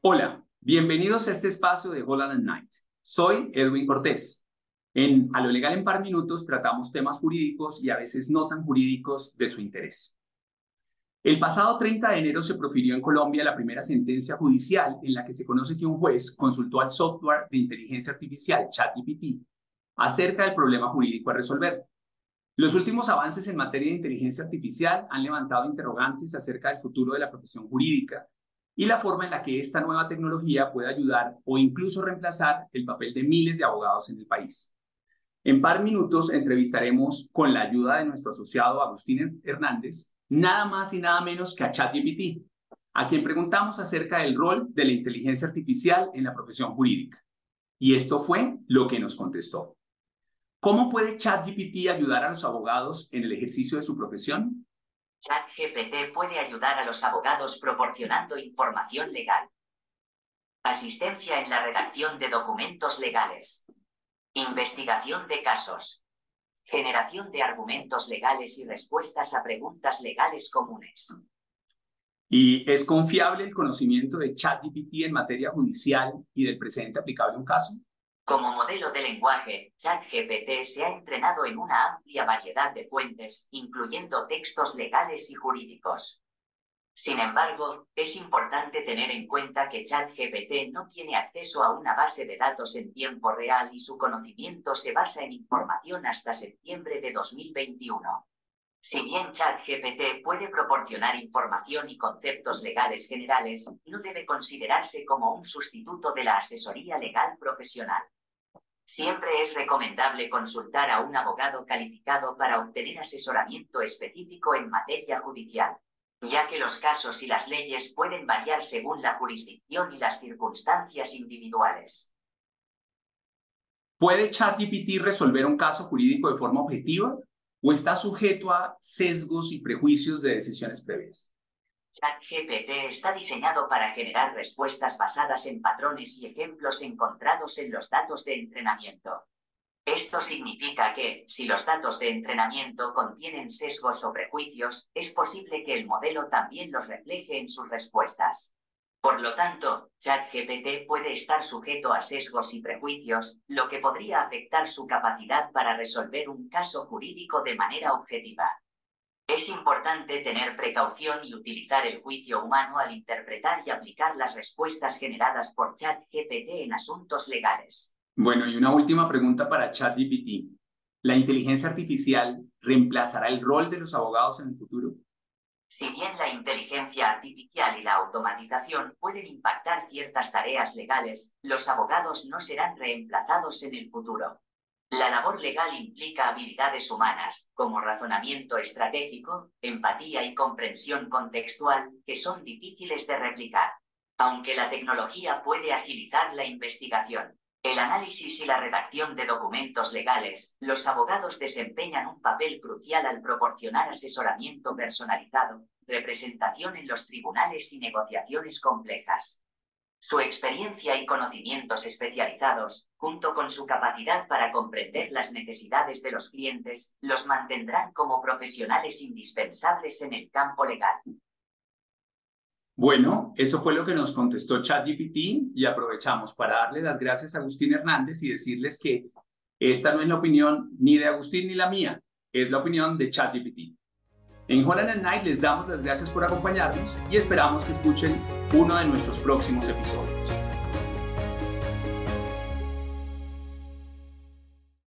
Hola, bienvenidos a este espacio de Holland Night. Soy Edwin Cortés. En A lo legal en par minutos tratamos temas jurídicos y a veces no tan jurídicos de su interés. El pasado 30 de enero se profirió en Colombia la primera sentencia judicial en la que se conoce que un juez consultó al software de inteligencia artificial ChatGPT acerca del problema jurídico a resolver. Los últimos avances en materia de inteligencia artificial han levantado interrogantes acerca del futuro de la profesión jurídica y la forma en la que esta nueva tecnología puede ayudar o incluso reemplazar el papel de miles de abogados en el país. En par minutos entrevistaremos con la ayuda de nuestro asociado Agustín Hernández, nada más y nada menos que a ChatGPT, a quien preguntamos acerca del rol de la inteligencia artificial en la profesión jurídica. Y esto fue lo que nos contestó. ¿Cómo puede ChatGPT ayudar a los abogados en el ejercicio de su profesión? ChatGPT puede ayudar a los abogados proporcionando información legal. Asistencia en la redacción de documentos legales. Investigación de casos. Generación de argumentos legales y respuestas a preguntas legales comunes. ¿Y es confiable el conocimiento de ChatGPT en materia judicial y del presente aplicable a un caso? Como modelo de lenguaje, ChatGPT se ha entrenado en una amplia variedad de fuentes, incluyendo textos legales y jurídicos. Sin embargo, es importante tener en cuenta que ChatGPT no tiene acceso a una base de datos en tiempo real y su conocimiento se basa en información hasta septiembre de 2021. Si bien ChatGPT puede proporcionar información y conceptos legales generales, no debe considerarse como un sustituto de la asesoría legal profesional. Siempre es recomendable consultar a un abogado calificado para obtener asesoramiento específico en materia judicial, ya que los casos y las leyes pueden variar según la jurisdicción y las circunstancias individuales. ¿Puede ChatGPT resolver un caso jurídico de forma objetiva o está sujeto a sesgos y prejuicios de decisiones previas? ChatGPT está diseñado para generar respuestas basadas en patrones y ejemplos encontrados en los datos de entrenamiento. Esto significa que, si los datos de entrenamiento contienen sesgos o prejuicios, es posible que el modelo también los refleje en sus respuestas. Por lo tanto, ChatGPT puede estar sujeto a sesgos y prejuicios, lo que podría afectar su capacidad para resolver un caso jurídico de manera objetiva. Es importante tener precaución y utilizar el juicio humano al interpretar y aplicar las respuestas generadas por ChatGPT en asuntos legales. Bueno, y una última pregunta para ChatGPT. ¿La inteligencia artificial reemplazará el rol de los abogados en el futuro? Si bien la inteligencia artificial y la automatización pueden impactar ciertas tareas legales, los abogados no serán reemplazados en el futuro. La labor legal implica habilidades humanas, como razonamiento estratégico, empatía y comprensión contextual, que son difíciles de replicar. Aunque la tecnología puede agilizar la investigación, el análisis y la redacción de documentos legales, los abogados desempeñan un papel crucial al proporcionar asesoramiento personalizado, representación en los tribunales y negociaciones complejas. Su experiencia y conocimientos especializados, junto con su capacidad para comprender las necesidades de los clientes, los mantendrán como profesionales indispensables en el campo legal. Bueno, eso fue lo que nos contestó ChatGPT y aprovechamos para darle las gracias a Agustín Hernández y decirles que esta no es la opinión ni de Agustín ni la mía, es la opinión de ChatGPT. En Holland Night les damos las gracias por acompañarnos y esperamos que escuchen uno de nuestros próximos episodios.